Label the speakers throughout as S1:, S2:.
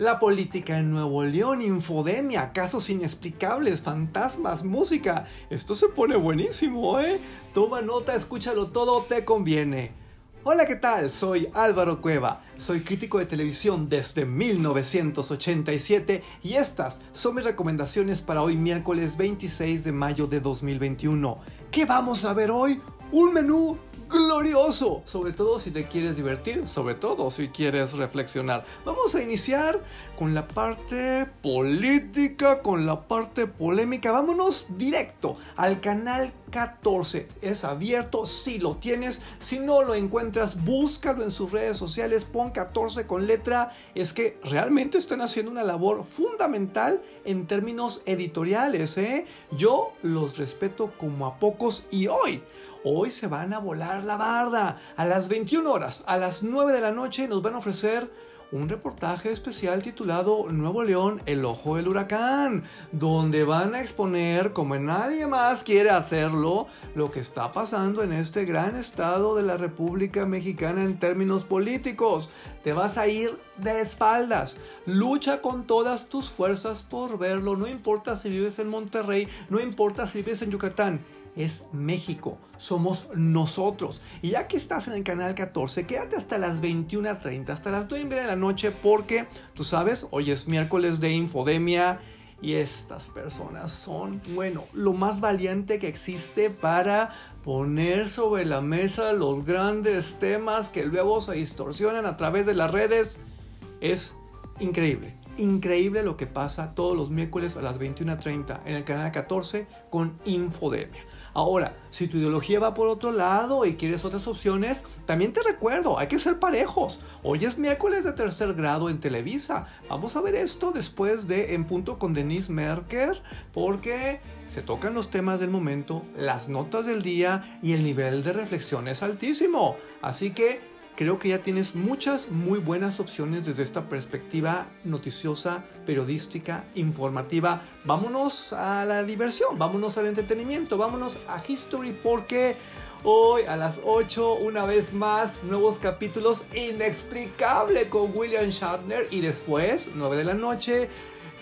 S1: la política en Nuevo León, infodemia, casos inexplicables, fantasmas, música. Esto se pone buenísimo, ¿eh? Toma nota, escúchalo todo, te conviene. Hola, ¿qué tal? Soy Álvaro Cueva, soy crítico de televisión desde 1987 y estas son mis recomendaciones para hoy miércoles 26 de mayo de 2021. ¿Qué vamos a ver hoy? Un menú glorioso, sobre todo si te quieres divertir, sobre todo si quieres reflexionar. Vamos a iniciar con la parte política, con la parte polémica. Vámonos directo al canal 14. Es abierto si lo tienes, si no lo encuentras, búscalo en sus redes sociales, pon 14 con letra. Es que realmente están haciendo una labor fundamental en términos editoriales. ¿eh? Yo los respeto como a pocos y hoy Hoy se van a volar la barda. A las 21 horas, a las 9 de la noche, nos van a ofrecer un reportaje especial titulado Nuevo León, el ojo del huracán, donde van a exponer, como nadie más quiere hacerlo, lo que está pasando en este gran estado de la República Mexicana en términos políticos. Te vas a ir de espaldas. Lucha con todas tus fuerzas por verlo. No importa si vives en Monterrey, no importa si vives en Yucatán es México, somos nosotros. Y ya que estás en el canal 14, quédate hasta las 21.30, hasta las 9 de la noche, porque tú sabes, hoy es miércoles de infodemia y estas personas son, bueno, lo más valiente que existe para poner sobre la mesa los grandes temas que luego se distorsionan a través de las redes. Es increíble increíble lo que pasa todos los miércoles a las 21.30 en el canal 14 con Infodemia. Ahora, si tu ideología va por otro lado y quieres otras opciones, también te recuerdo, hay que ser parejos. Hoy es miércoles de tercer grado en Televisa. Vamos a ver esto después de En Punto con Denise Merker, porque se tocan los temas del momento, las notas del día y el nivel de reflexión es altísimo. Así que creo que ya tienes muchas muy buenas opciones desde esta perspectiva noticiosa, periodística, informativa. Vámonos a la diversión, vámonos al entretenimiento, vámonos a History porque hoy a las 8 una vez más nuevos capítulos inexplicable con William Shatner y después 9 de la noche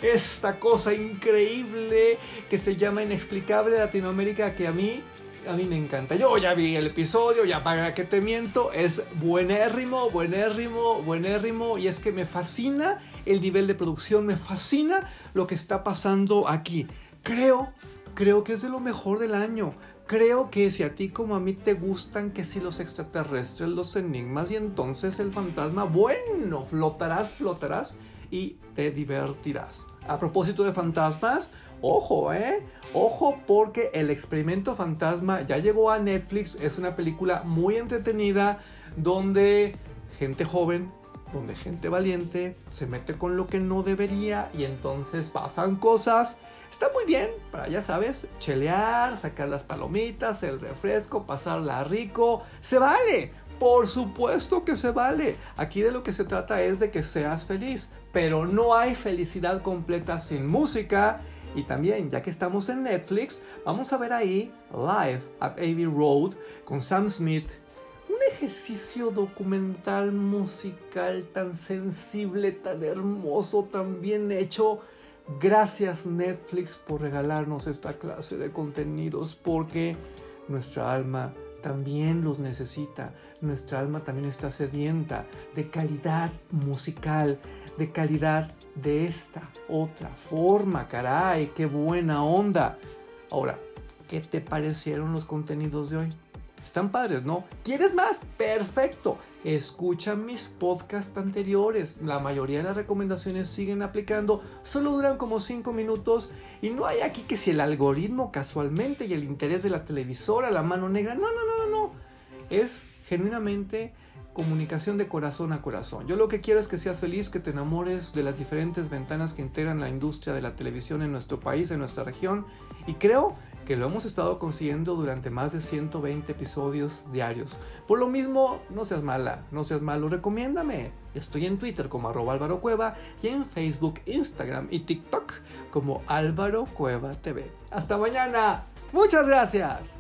S1: esta cosa increíble que se llama Inexplicable Latinoamérica que a mí a mí me encanta. Yo ya vi el episodio, ya para que te miento, es buenérrimo, buenérrimo, buenérrimo. Y es que me fascina el nivel de producción, me fascina lo que está pasando aquí. Creo, creo que es de lo mejor del año. Creo que si a ti como a mí te gustan que si los extraterrestres, los enigmas y entonces el fantasma, bueno, flotarás, flotarás y te divertirás. A propósito de fantasmas, ojo, ¿eh? Ojo porque el experimento fantasma ya llegó a Netflix, es una película muy entretenida donde gente joven, donde gente valiente se mete con lo que no debería y entonces pasan cosas. Está muy bien para, ya sabes, chelear, sacar las palomitas, el refresco, pasarla rico. Se vale, por supuesto que se vale. Aquí de lo que se trata es de que seas feliz. Pero no hay felicidad completa sin música. Y también, ya que estamos en Netflix, vamos a ver ahí Live at Abbey Road con Sam Smith. Un ejercicio documental musical tan sensible, tan hermoso, tan bien hecho. Gracias Netflix por regalarnos esta clase de contenidos porque nuestra alma también los necesita. Nuestra alma también está sedienta de calidad musical, de calidad de esta otra forma. Caray, qué buena onda. Ahora, ¿qué te parecieron los contenidos de hoy? Están padres, ¿no? ¿Quieres más? Perfecto. Escucha mis podcasts anteriores. La mayoría de las recomendaciones siguen aplicando. Solo duran como 5 minutos. Y no hay aquí que si el algoritmo casualmente y el interés de la televisora, la mano negra. No, no, no, no, no. Es genuinamente comunicación de corazón a corazón. Yo lo que quiero es que seas feliz, que te enamores de las diferentes ventanas que integran la industria de la televisión en nuestro país, en nuestra región. Y creo que lo hemos estado consiguiendo durante más de 120 episodios diarios. Por lo mismo, no seas mala, no seas malo, recomiéndame. Estoy en Twitter como arroba Álvaro Cueva y en Facebook, Instagram y TikTok como Álvaro Cueva TV. Hasta mañana. Muchas gracias.